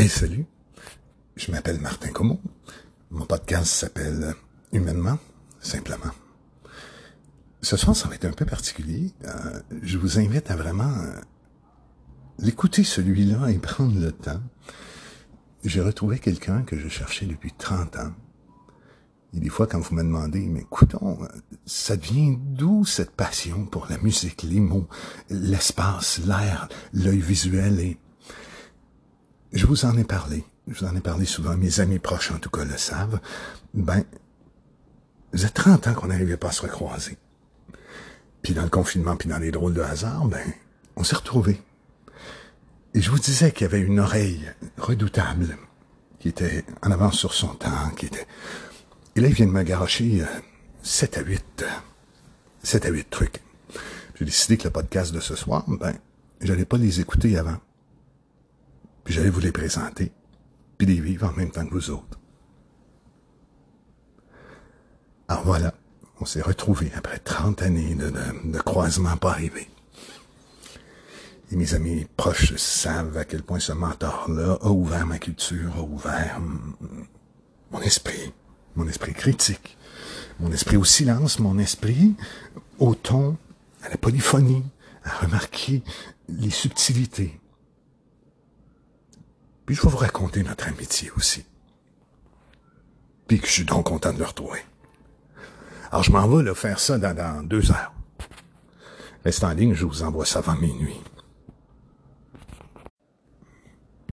Hey, salut. Je m'appelle Martin Como. Mon podcast s'appelle Humainement, simplement. Ce soir, ça va être un peu particulier. Euh, je vous invite à vraiment euh, l'écouter celui-là et prendre le temps. J'ai retrouvé quelqu'un que je cherchais depuis 30 ans. Et des fois, quand vous me demandez, mais écoutons, ça devient d'où cette passion pour la musique, les mots, l'espace, l'air, l'œil visuel et vous en ai parlé. Je vous en ai parlé souvent. Mes amis proches, en tout cas, le savent. Ben, ça 30 ans qu'on n'arrivait pas à se recroiser. Puis dans le confinement, puis dans les drôles de hasard, ben, on s'est retrouvés. Et je vous disais qu'il y avait une oreille redoutable, qui était en avance sur son temps, qui était... Et là, il vient de me garocher 7 à 8, 7 à 8 trucs. J'ai décidé que le podcast de ce soir, ben, j'allais pas les écouter avant j'allais vous les présenter, puis les vivre en même temps que vous autres. Alors voilà, on s'est retrouvés après 30 années de, de, croisement pas arrivé. Et mes amis proches savent à quel point ce mentor-là a ouvert ma culture, a ouvert mon esprit, mon esprit critique, mon esprit au silence, mon esprit au ton, à la polyphonie, à remarquer les subtilités, puis je vais vous raconter notre amitié aussi. Puis que je suis donc content de le retrouver. Alors je m'en vais le faire ça dans, dans deux heures. Restez en ligne, je vous envoie ça avant minuit.